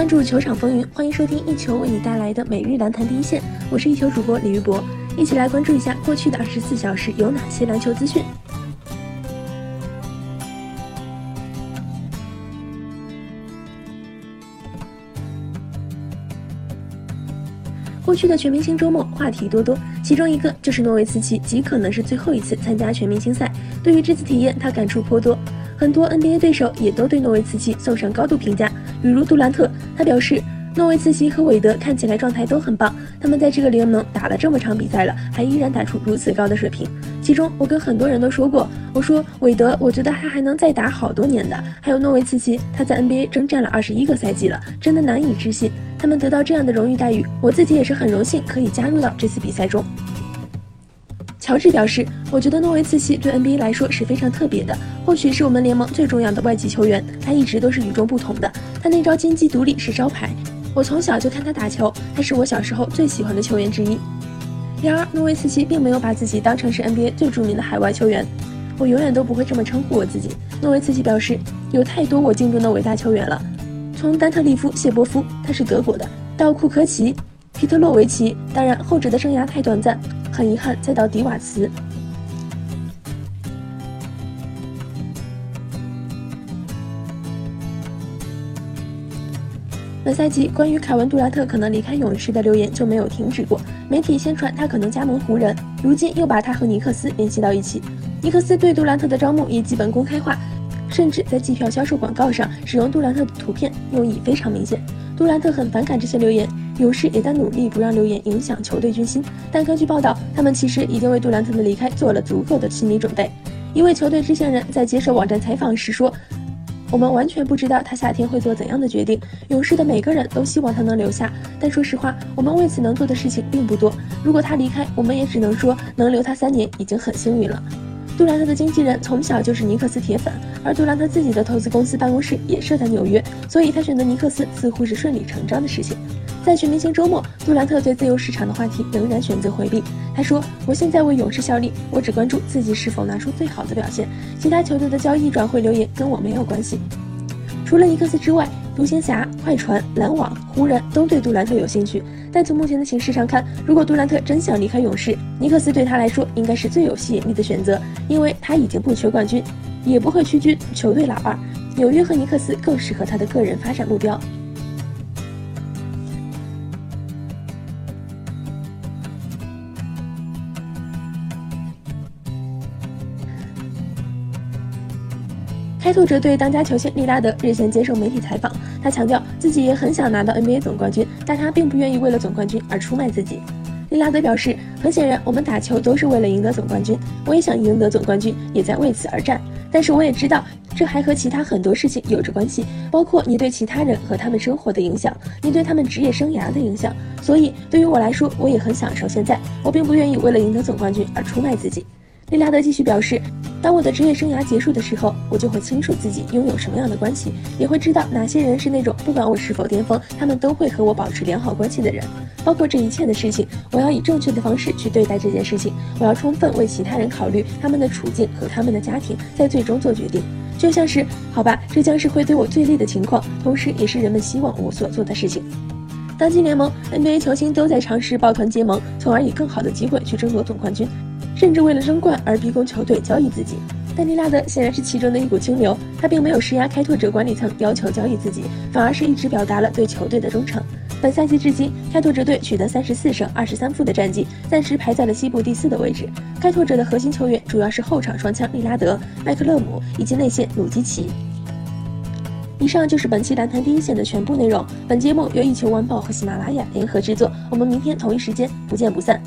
关注球场风云，欢迎收听一球为你带来的每日篮坛第一线。我是一球主播李玉博，一起来关注一下过去的二十四小时有哪些篮球资讯。过去的全明星周末话题多多，其中一个就是诺维茨基极可能是最后一次参加全明星赛。对于这次体验，他感触颇多。很多 NBA 对手也都对诺维茨基送上高度评价，比如杜兰特，他表示诺维茨基和韦德看起来状态都很棒，他们在这个联盟打了这么长比赛了，还依然打出如此高的水平。其中我跟很多人都说过，我说韦德，我觉得他还能再打好多年的，还有诺维茨基，他在 NBA 征战了二十一个赛季了，真的难以置信，他们得到这样的荣誉待遇，我自己也是很荣幸可以加入到这次比赛中。乔治表示：“我觉得诺维茨基对 NBA 来说是非常特别的，或许是我们联盟最重要的外籍球员。他一直都是与众不同的，他那招金鸡独立是招牌。我从小就看他打球，他是我小时候最喜欢的球员之一。然而，诺维茨基并没有把自己当成是 NBA 最著名的海外球员。我永远都不会这么称呼我自己。”诺维茨基表示：“有太多我敬重的伟大球员了，从丹特利夫·谢波夫，他是德国的，到库科奇、皮特洛维奇，当然后者的生涯太短暂。”很遗憾，再到迪瓦茨。本赛季关于凯文杜兰特可能离开勇士的流言就没有停止过，媒体宣传他可能加盟湖人，如今又把他和尼克斯联系到一起。尼克斯对杜兰特的招募也基本公开化，甚至在机票销售广告上使用杜兰特的图片，用意非常明显。杜兰特很反感这些流言。勇士也在努力不让流言影响球队军心，但根据报道，他们其实已经为杜兰特的离开做了足够的心理准备。一位球队知情人在接受网站采访时说：“我们完全不知道他夏天会做怎样的决定。勇士的每个人都希望他能留下，但说实话，我们为此能做的事情并不多。如果他离开，我们也只能说能留他三年已经很幸运了。”杜兰特的经纪人从小就是尼克斯铁粉，而杜兰特自己的投资公司办公室也设在纽约，所以他选择尼克斯似乎是顺理成章的事情。在全明星周末，杜兰特对自由市场的话题仍然选择回避。他说：“我现在为勇士效力，我只关注自己是否拿出最好的表现，其他球队的交易转会流言跟我没有关系。”除了尼克斯之外，独行侠、快船、篮网、湖人都对杜兰特有兴趣。但从目前的形势上看，如果杜兰特真想离开勇士，尼克斯对他来说应该是最有吸引力的选择，因为他已经不缺冠军，也不会屈居球队老二。纽约和尼克斯更适合他的个人发展目标。开拓者队当家球星利拉德日前接受媒体采访，他强调自己也很想拿到 NBA 总冠军，但他并不愿意为了总冠军而出卖自己。利拉德表示，很显然我们打球都是为了赢得总冠军，我也想赢得总冠军，也在为此而战。但是我也知道，这还和其他很多事情有着关系，包括你对其他人和他们生活的影响，你对他们职业生涯的影响。所以对于我来说，我也很享受现在，我并不愿意为了赢得总冠军而出卖自己。利拉德继续表示，当我的职业生涯结束的时候，我就会清楚自己拥有什么样的关系，也会知道哪些人是那种不管我是否巅峰，他们都会和我保持良好关系的人。包括这一切的事情，我要以正确的方式去对待这件事情。我要充分为其他人考虑他们的处境和他们的家庭，在最终做决定。就像是，好吧，这将是会对我最利的情况，同时也是人们希望我所做的事情。当今联盟 NBA 球星都在尝试抱团结盟，从而以更好的机会去争夺总冠军。甚至为了争冠而逼宫球队交易自己，但利拉德显然是其中的一股清流。他并没有施压开拓者管理层要求交易自己，反而是一直表达了对球队的忠诚。本赛季至今，开拓者队取得三十四胜二十三负的战绩，暂时排在了西部第四的位置。开拓者的核心球员主要是后场双枪利拉德、麦克勒姆以及内线鲁基奇。以上就是本期篮坛第一线的全部内容。本节目由一球晚报和喜马拉雅联合制作。我们明天同一时间不见不散。